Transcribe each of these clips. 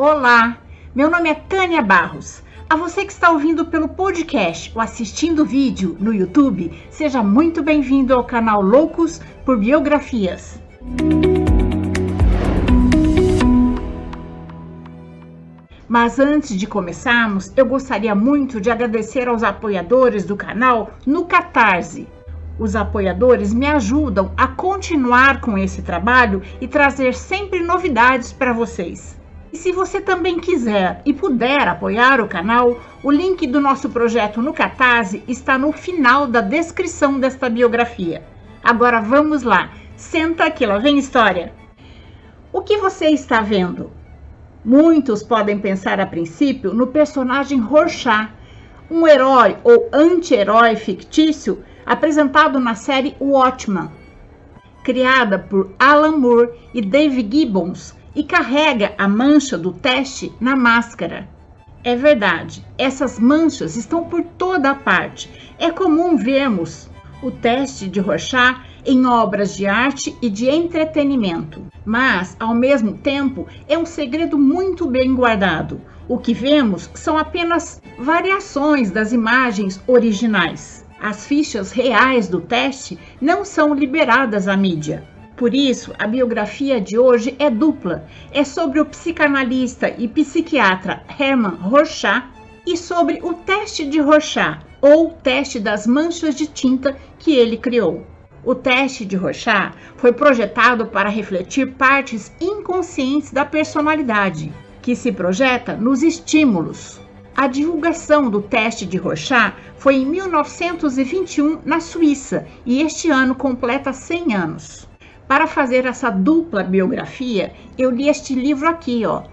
Olá, meu nome é Tânia Barros. A você que está ouvindo pelo podcast ou assistindo vídeo no YouTube, seja muito bem-vindo ao canal Loucos por Biografias. Mas antes de começarmos, eu gostaria muito de agradecer aos apoiadores do canal no Catarse. Os apoiadores me ajudam a continuar com esse trabalho e trazer sempre novidades para vocês. E se você também quiser e puder apoiar o canal, o link do nosso projeto no Catarse está no final da descrição desta biografia. Agora vamos lá, senta aqui, lá vem história. O que você está vendo? Muitos podem pensar a princípio no personagem Rorschach, um herói ou anti-herói fictício apresentado na série Watchmen, criada por Alan Moore e Dave Gibbons e carrega a mancha do teste na máscara. É verdade, essas manchas estão por toda a parte. É comum vermos o teste de Rorschach em obras de arte e de entretenimento, mas, ao mesmo tempo, é um segredo muito bem guardado. O que vemos são apenas variações das imagens originais. As fichas reais do teste não são liberadas à mídia. Por isso, a biografia de hoje é dupla. É sobre o psicanalista e psiquiatra Hermann Rorschach e sobre o teste de Rorschach, ou teste das manchas de tinta que ele criou. O teste de Rorschach foi projetado para refletir partes inconscientes da personalidade, que se projeta nos estímulos. A divulgação do teste de Rorschach foi em 1921 na Suíça e este ano completa 100 anos. Para fazer essa dupla biografia, eu li este livro aqui, ó,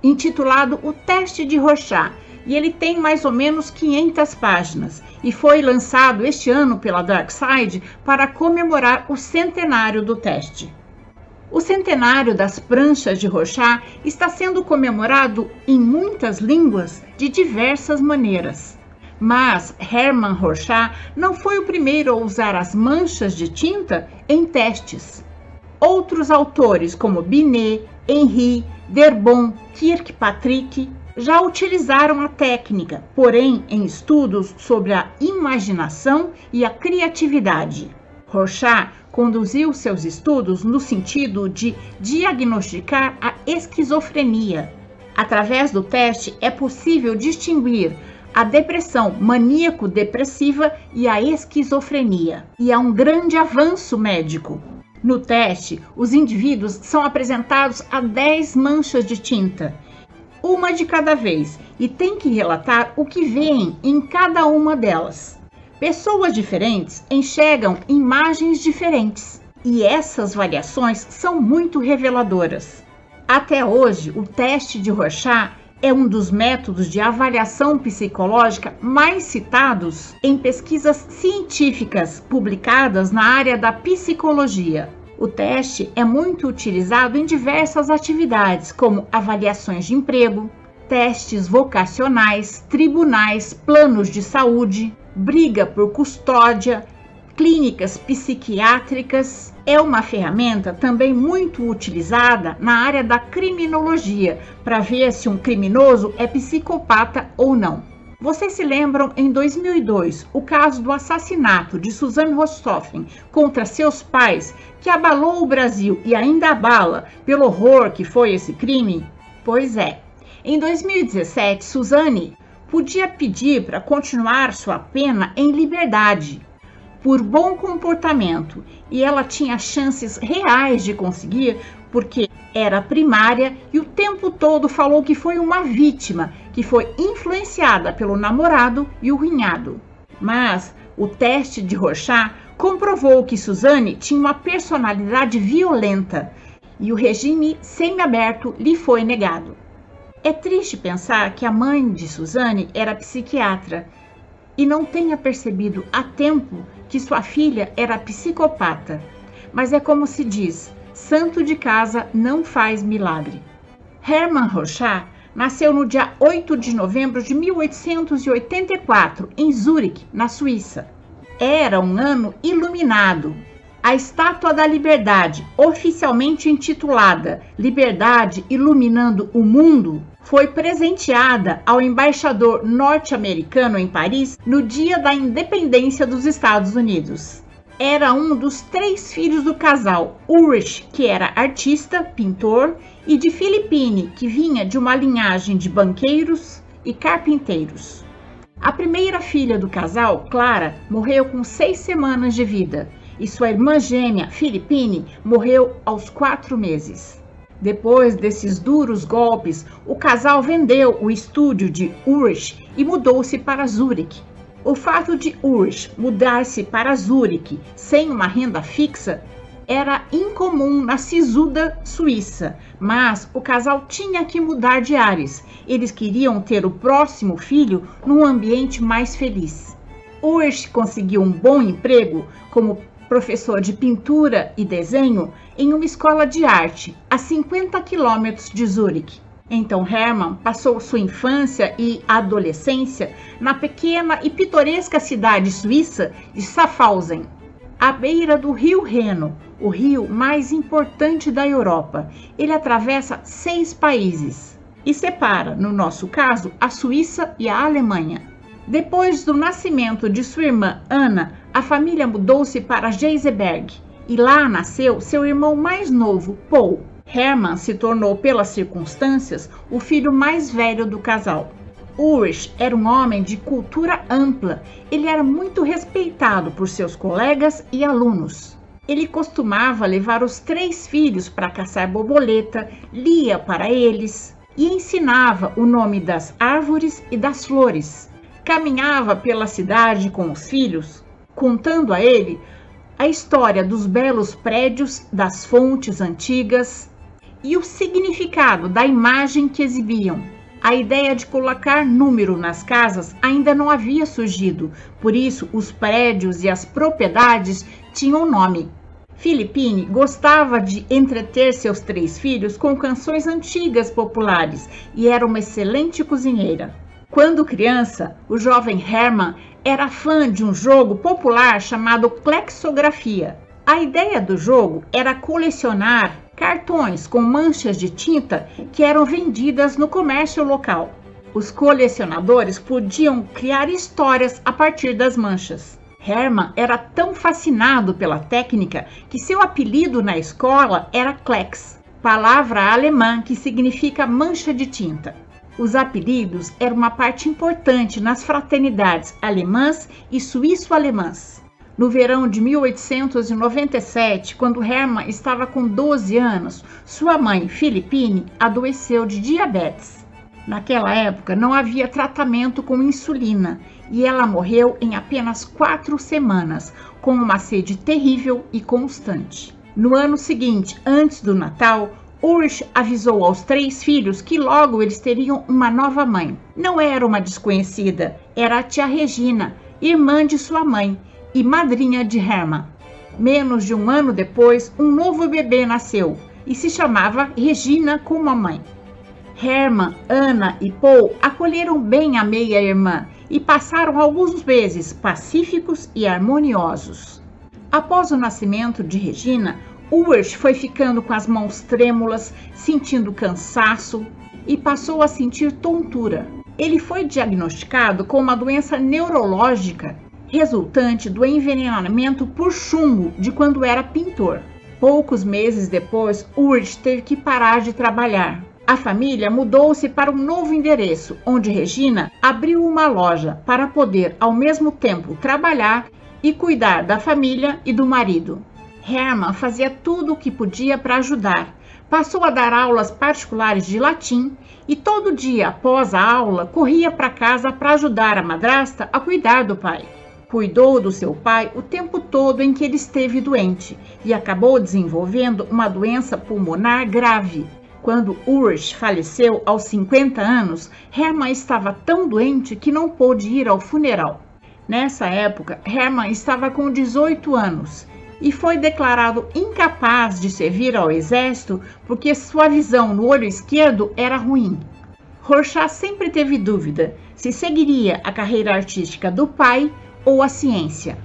intitulado O Teste de Rorschach, e ele tem mais ou menos 500 páginas e foi lançado este ano pela Darkside para comemorar o centenário do teste. O centenário das pranchas de Rorschach está sendo comemorado em muitas línguas de diversas maneiras. Mas Hermann Rorschach não foi o primeiro a usar as manchas de tinta em testes. Outros autores, como Binet, Henry, Derbon, Kirkpatrick, já utilizaram a técnica, porém em estudos sobre a imaginação e a criatividade. Rorschach conduziu seus estudos no sentido de diagnosticar a esquizofrenia. Através do teste é possível distinguir a depressão maníaco-depressiva e a esquizofrenia, e há um grande avanço médico. No teste, os indivíduos são apresentados a 10 manchas de tinta, uma de cada vez, e têm que relatar o que veem em cada uma delas. Pessoas diferentes enxergam imagens diferentes, e essas variações são muito reveladoras. Até hoje, o teste de Rorschach é um dos métodos de avaliação psicológica mais citados em pesquisas científicas publicadas na área da psicologia. O teste é muito utilizado em diversas atividades, como avaliações de emprego, testes vocacionais, tribunais, planos de saúde, briga por custódia, clínicas psiquiátricas é uma ferramenta também muito utilizada na área da criminologia para ver se um criminoso é psicopata ou não. Vocês se lembram em 2002 o caso do assassinato de Suzanne Richthofen contra seus pais, que abalou o Brasil e ainda abala pelo horror que foi esse crime? Pois é. Em 2017, Suzanne podia pedir para continuar sua pena em liberdade, por bom comportamento e ela tinha chances reais de conseguir porque era primária e o tempo todo falou que foi uma vítima que foi influenciada pelo namorado e o rinhado. Mas o teste de Rorschach comprovou que Suzane tinha uma personalidade violenta e o regime semiaberto lhe foi negado. É triste pensar que a mãe de Suzane era psiquiatra e não tenha percebido a tempo que sua filha era psicopata. Mas é como se diz: santo de casa não faz milagre. Hermann Rorschach nasceu no dia 8 de novembro de 1884 em Zurique, na Suíça. Era um ano iluminado. A Estátua da Liberdade, oficialmente intitulada Liberdade Iluminando o Mundo, foi presenteada ao embaixador norte-americano em Paris no dia da independência dos Estados Unidos. Era um dos três filhos do casal, Ulrich, que era artista, pintor, e de Philippine, que vinha de uma linhagem de banqueiros e carpinteiros. A primeira filha do casal, Clara, morreu com seis semanas de vida e sua irmã gêmea, Filipine, morreu aos quatro meses. Depois desses duros golpes, o casal vendeu o estúdio de Urich e mudou-se para Zurich. O fato de Urich mudar-se para Zurich sem uma renda fixa era incomum na sisuda Suíça, mas o casal tinha que mudar de ares. Eles queriam ter o próximo filho num ambiente mais feliz. Urich conseguiu um bom emprego como professor de pintura e desenho em uma escola de arte a 50 quilômetros de Zurique. Então Hermann passou sua infância e adolescência na pequena e pitoresca cidade suíça de Schaffhausen, à beira do rio Reno, o rio mais importante da Europa. Ele atravessa seis países e separa, no nosso caso, a Suíça e a Alemanha. Depois do nascimento de sua irmã Ana, a família mudou-se para Geiseberg e lá nasceu seu irmão mais novo, Paul. Hermann se tornou, pelas circunstâncias, o filho mais velho do casal. Ulrich era um homem de cultura ampla. Ele era muito respeitado por seus colegas e alunos. Ele costumava levar os três filhos para caçar borboleta, lia para eles e ensinava o nome das árvores e das flores. Caminhava pela cidade com os filhos, contando a ele a história dos belos prédios, das fontes antigas e o significado da imagem que exibiam. A ideia de colocar número nas casas ainda não havia surgido, por isso os prédios e as propriedades tinham nome. Filipine gostava de entreter seus três filhos com canções antigas populares e era uma excelente cozinheira. Quando criança, o jovem Hermann era fã de um jogo popular chamado Plexografia. A ideia do jogo era colecionar cartões com manchas de tinta que eram vendidas no comércio local. Os colecionadores podiam criar histórias a partir das manchas. Hermann era tão fascinado pela técnica que seu apelido na escola era Klex, palavra alemã que significa mancha de tinta. Os apelidos eram uma parte importante nas fraternidades alemãs e suíço-alemãs. No verão de 1897, quando Hermann estava com 12 anos, sua mãe, Philippine, adoeceu de diabetes. Naquela época não havia tratamento com insulina e ela morreu em apenas quatro semanas, com uma sede terrível e constante. No ano seguinte, antes do Natal, Ursh avisou aos três filhos que logo eles teriam uma nova mãe. Não era uma desconhecida, era a tia Regina, irmã de sua mãe e madrinha de Hermann. Menos de um ano depois, um novo bebê nasceu e se chamava Regina como a mãe. Hermann, Ana e Paul acolheram bem a meia-irmã e passaram alguns meses pacíficos e harmoniosos. Após o nascimento de Regina, Ulrich foi ficando com as mãos trêmulas, sentindo cansaço e passou a sentir tontura. Ele foi diagnosticado com uma doença neurológica resultante do envenenamento por chumbo de quando era pintor. Poucos meses depois, Ulrich teve que parar de trabalhar. A família mudou-se para um novo endereço, onde Regina abriu uma loja para poder, ao mesmo tempo, trabalhar e cuidar da família e do marido. Hermann fazia tudo o que podia para ajudar. Passou a dar aulas particulares de latim e todo dia após a aula corria para casa para ajudar a madrasta a cuidar do pai. Cuidou do seu pai o tempo todo em que ele esteve doente e acabou desenvolvendo uma doença pulmonar grave. Quando Ulrich faleceu aos 50 anos, Hermann estava tão doente que não pôde ir ao funeral. Nessa época, Hermann estava com 18 anos e foi declarado incapaz de servir ao exército porque sua visão no olho esquerdo era ruim. Rorschach sempre teve dúvida se seguiria a carreira artística do pai ou a ciência.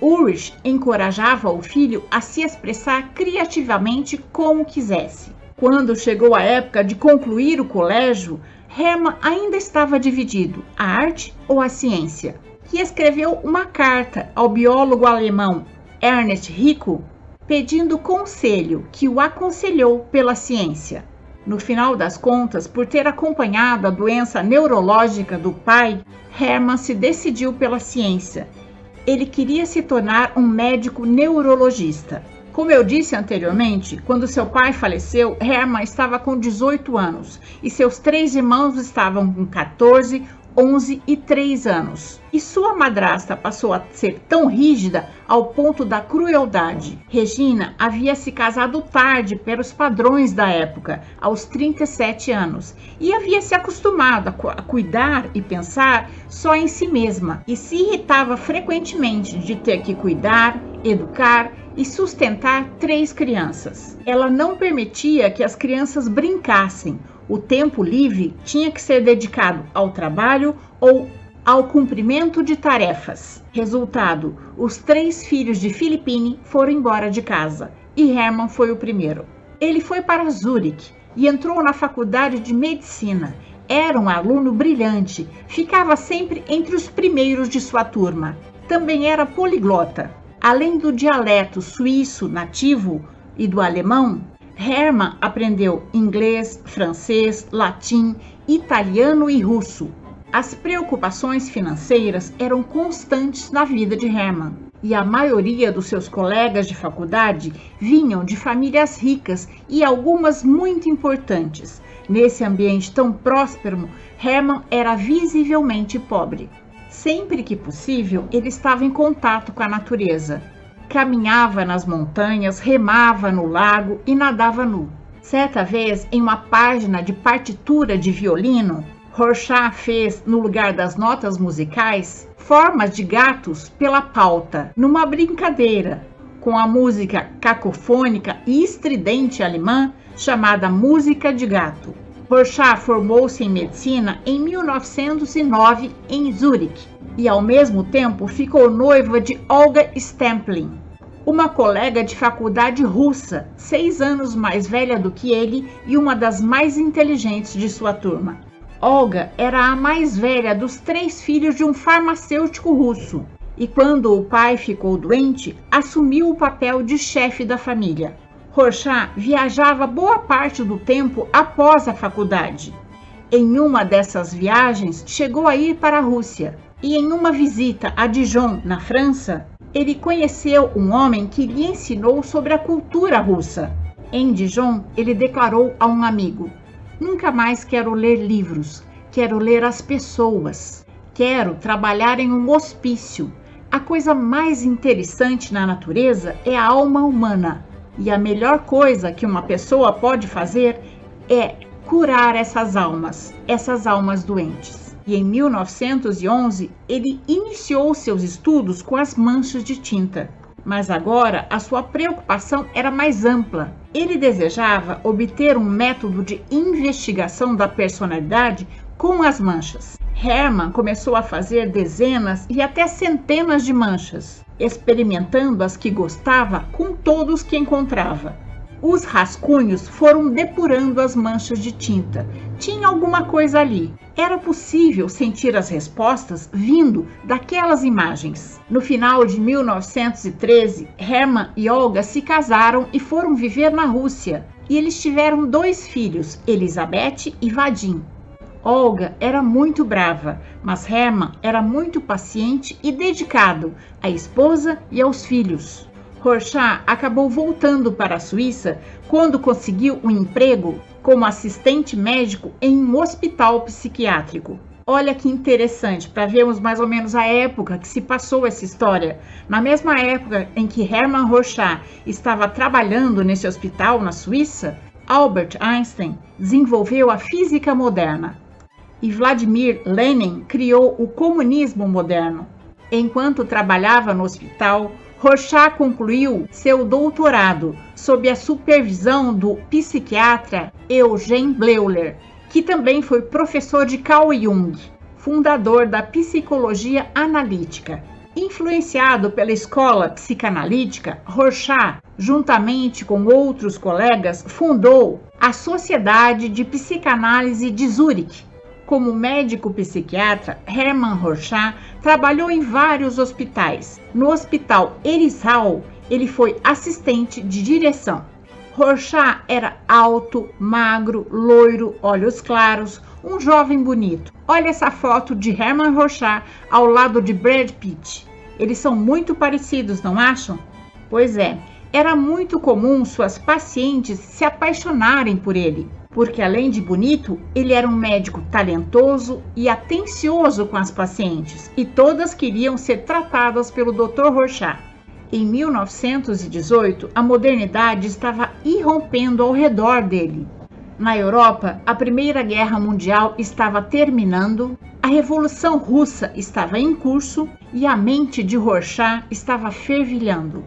Ulrich encorajava o filho a se expressar criativamente como quisesse. Quando chegou a época de concluir o colégio, Hermann ainda estava dividido: a arte ou a ciência. E escreveu uma carta ao biólogo alemão Ernest Rico pedindo conselho que o aconselhou pela ciência. No final das contas, por ter acompanhado a doença neurológica do pai, Hermann se decidiu pela ciência. Ele queria se tornar um médico neurologista. Como eu disse anteriormente, quando seu pai faleceu, Hermann estava com 18 anos e seus três irmãos estavam com 14, 11 e 3 anos. E sua madrasta passou a ser tão rígida ao ponto da crueldade. Regina havia se casado tarde pelos padrões da época, aos 37 anos, e havia se acostumado a cuidar e pensar só em si mesma, e se irritava frequentemente de ter que cuidar, educar e sustentar três crianças. Ela não permitia que as crianças brincassem o tempo livre tinha que ser dedicado ao trabalho ou ao cumprimento de tarefas. Resultado: os três filhos de Filipine foram embora de casa e Hermann foi o primeiro. Ele foi para Zurich e entrou na faculdade de medicina. Era um aluno brilhante, ficava sempre entre os primeiros de sua turma. Também era poliglota. Além do dialeto suíço nativo e do alemão, Hermann aprendeu inglês, francês, latim, italiano e russo. As preocupações financeiras eram constantes na vida de Hermann, e a maioria dos seus colegas de faculdade vinham de famílias ricas e algumas muito importantes. Nesse ambiente tão próspero, Hermann era visivelmente pobre. Sempre que possível, ele estava em contato com a natureza caminhava nas montanhas, remava no lago e nadava nu. Certa vez, em uma página de partitura de violino, Rorschach fez, no lugar das notas musicais, formas de gatos pela pauta, numa brincadeira, com a música cacofônica e estridente alemã chamada Música de Gato. Rorschach formou-se em medicina em 1909 em Zurique e, ao mesmo tempo, ficou noiva de Olga Stemplin, uma colega de faculdade russa, seis anos mais velha do que ele e uma das mais inteligentes de sua turma. Olga era a mais velha dos três filhos de um farmacêutico russo e, quando o pai ficou doente, assumiu o papel de chefe da família. Rorschach viajava boa parte do tempo após a faculdade. Em uma dessas viagens, chegou a ir para a Rússia e, em uma visita a Dijon, na França, ele conheceu um homem que lhe ensinou sobre a cultura russa. Em Dijon, ele declarou a um amigo: Nunca mais quero ler livros, quero ler as pessoas. Quero trabalhar em um hospício. A coisa mais interessante na natureza é a alma humana. E a melhor coisa que uma pessoa pode fazer é curar essas almas, essas almas doentes. E em 1911 ele iniciou seus estudos com as manchas de tinta. Mas agora a sua preocupação era mais ampla. Ele desejava obter um método de investigação da personalidade com as manchas. Hermann começou a fazer dezenas e até centenas de manchas experimentando as que gostava com todos que encontrava. Os rascunhos foram depurando as manchas de tinta. Tinha alguma coisa ali. Era possível sentir as respostas vindo daquelas imagens. No final de 1913, Hermann e Olga se casaram e foram viver na Rússia. E eles tiveram dois filhos, Elizabeth e Vadim. Olga era muito brava, mas Hermann era muito paciente e dedicado à esposa e aos filhos. Rorschach acabou voltando para a Suíça quando conseguiu um emprego como assistente médico em um hospital psiquiátrico. Olha que interessante para vermos mais ou menos a época que se passou essa história. Na mesma época em que Hermann Rorschach estava trabalhando nesse hospital na Suíça, Albert Einstein desenvolveu a física moderna e Vladimir Lenin criou o comunismo moderno. Enquanto trabalhava no hospital, Rorschach concluiu seu doutorado sob a supervisão do psiquiatra Eugene Bleuler, que também foi professor de Carl Jung, fundador da psicologia analítica. Influenciado pela escola psicanalítica, Rorschach, juntamente com outros colegas, fundou a Sociedade de Psicanálise de Zurique. Como médico psiquiatra, Hermann Rorschach trabalhou em vários hospitais. No Hospital Erisal, ele foi assistente de direção. Rorschach era alto, magro, loiro, olhos claros, um jovem bonito. Olha essa foto de Hermann Rorschach ao lado de Brad Pitt. Eles são muito parecidos, não acham? Pois é, era muito comum suas pacientes se apaixonarem por ele, porque além de bonito, ele era um médico talentoso e atencioso com as pacientes, e todas queriam ser tratadas pelo Dr. Rorschach. Em 1918, a modernidade estava irrompendo ao redor dele. Na Europa, a Primeira Guerra Mundial estava terminando, a Revolução Russa estava em curso e a mente de Rorschach estava fervilhando.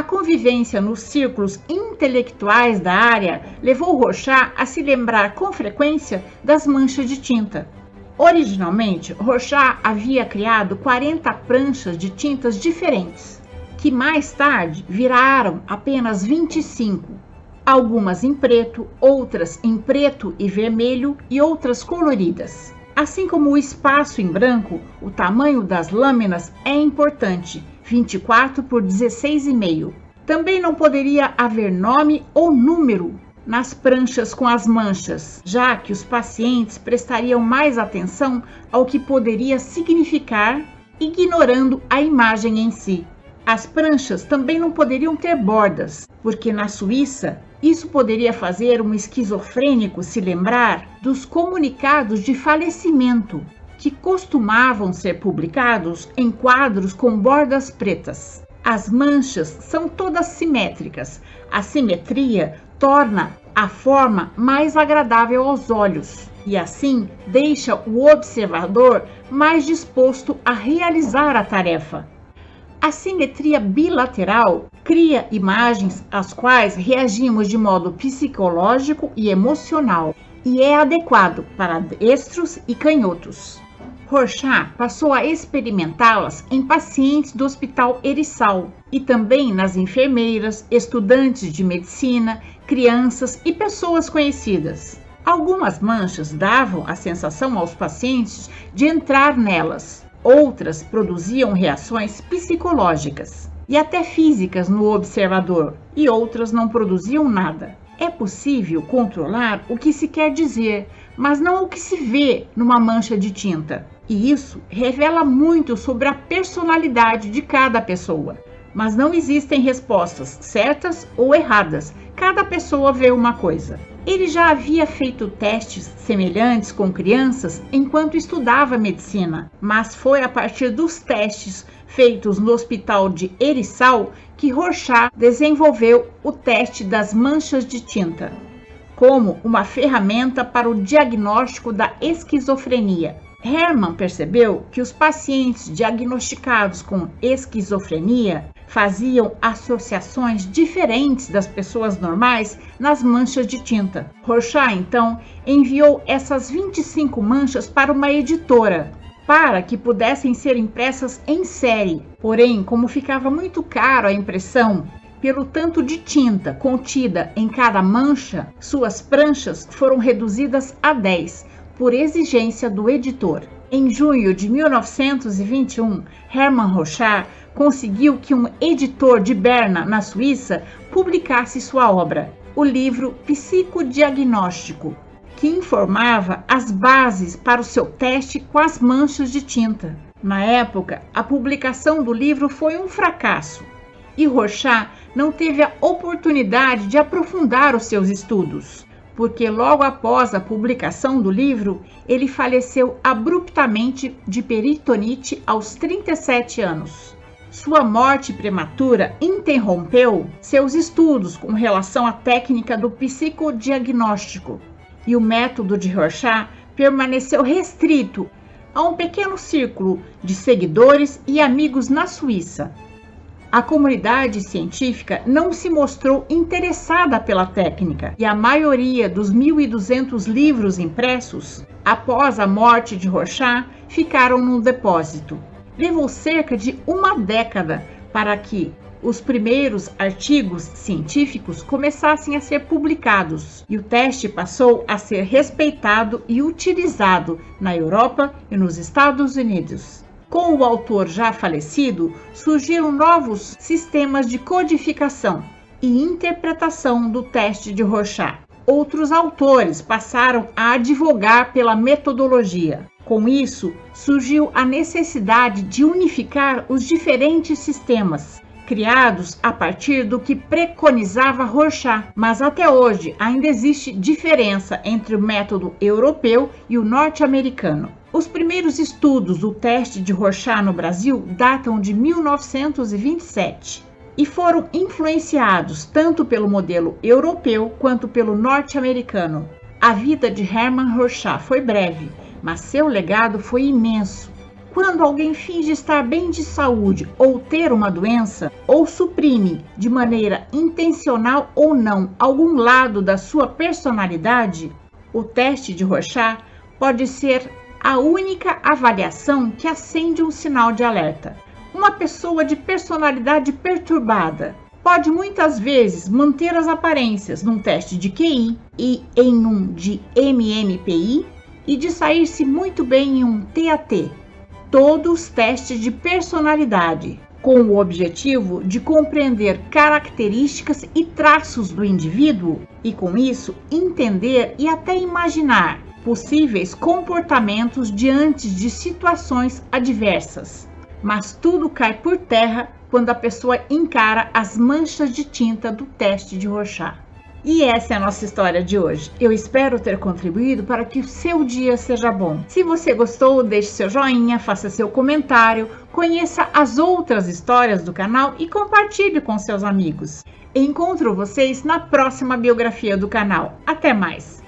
A convivência nos círculos intelectuais da área levou Rorschach a se lembrar com frequência das manchas de tinta. Originalmente, Rorschach havia criado 40 pranchas de tintas diferentes que mais tarde viraram apenas 25, algumas em preto, outras em preto e vermelho e outras coloridas. Assim como o espaço em branco, o tamanho das lâminas é importante, 24 por 16,5. Também não poderia haver nome ou número nas pranchas com as manchas, já que os pacientes prestariam mais atenção ao que poderia significar, ignorando a imagem em si. As pranchas também não poderiam ter bordas, porque na Suíça isso poderia fazer um esquizofrênico se lembrar dos comunicados de falecimento, que costumavam ser publicados em quadros com bordas pretas. As manchas são todas simétricas. A simetria torna a forma mais agradável aos olhos e assim deixa o observador mais disposto a realizar a tarefa. A simetria bilateral cria imagens às quais reagimos de modo psicológico e emocional e é adequado para destros e canhotos. Rorschach passou a experimentá-las em pacientes do Hospital Erisal e também nas enfermeiras, estudantes de medicina, crianças e pessoas conhecidas. Algumas manchas davam a sensação aos pacientes de entrar nelas, Outras produziam reações psicológicas e até físicas no observador, e outras não produziam nada. É possível controlar o que se quer dizer, mas não o que se vê numa mancha de tinta. E isso revela muito sobre a personalidade de cada pessoa. Mas não existem respostas certas ou erradas. Cada pessoa vê uma coisa. Ele já havia feito testes semelhantes com crianças enquanto estudava medicina, mas foi a partir dos testes feitos no hospital de Erisal que Rorschach desenvolveu o teste das manchas de tinta como uma ferramenta para o diagnóstico da esquizofrenia. Hermann percebeu que os pacientes diagnosticados com esquizofrenia faziam associações diferentes das pessoas normais nas manchas de tinta. Rorschach, então, enviou essas 25 manchas para uma editora para que pudessem ser impressas em série. Porém, como ficava muito caro a impressão, pelo tanto de tinta contida em cada mancha, suas pranchas foram reduzidas a 10 por exigência do editor. Em junho de 1921, Hermann Rorschach conseguiu que um editor de Berna, na Suíça, publicasse sua obra, o livro Psicodiagnóstico, que informava as bases para o seu teste com as manchas de tinta. Na época, a publicação do livro foi um fracasso e Rorschach não teve a oportunidade de aprofundar os seus estudos, porque logo após a publicação do livro, ele faleceu abruptamente de peritonite aos 37 anos. Sua morte prematura interrompeu seus estudos com relação à técnica do psicodiagnóstico e o método de Rorschach permaneceu restrito a um pequeno círculo de seguidores e amigos na Suíça. A comunidade científica não se mostrou interessada pela técnica e a maioria dos 1.200 livros impressos após a morte de Rorschach ficaram no depósito. levou cerca de uma década para que os primeiros artigos científicos começassem a ser publicados e o teste passou a ser respeitado e utilizado na Europa e nos Estados Unidos. Com o autor já falecido, surgiram novos sistemas de codificação e interpretação do teste de Rorschach. Outros autores passaram a advogar pela metodologia. Com isso, surgiu a necessidade de unificar os diferentes sistemas criados a partir do que preconizava Rorschach, mas até hoje ainda existe diferença entre o método europeu e o norte-americano. Os primeiros estudos do teste de Rorschach no Brasil datam de 1927 e foram influenciados tanto pelo modelo europeu quanto pelo norte-americano. A vida de Hermann Rorschach foi breve, mas seu legado foi imenso quando alguém finge estar bem de saúde ou ter uma doença, ou suprime de maneira intencional ou não algum lado da sua personalidade, o teste de Rorschach pode ser a única avaliação que acende um sinal de alerta. Uma pessoa de personalidade perturbada pode muitas vezes manter as aparências num teste de QI e em um de MMPI e de sair-se muito bem em um TAT, todos os testes de personalidade, com o objetivo de compreender características e traços do indivíduo e, com isso, entender e até imaginar possíveis comportamentos diante de situações adversas. Mas tudo cai por terra quando a pessoa encara as manchas de tinta do teste de Rorschach. E essa é a nossa história de hoje. Eu espero ter contribuído para que o seu dia seja bom. Se você gostou, deixe seu joinha, faça seu comentário, conheça as outras histórias do canal e compartilhe com seus amigos. Encontro vocês na próxima biografia do canal. Até mais!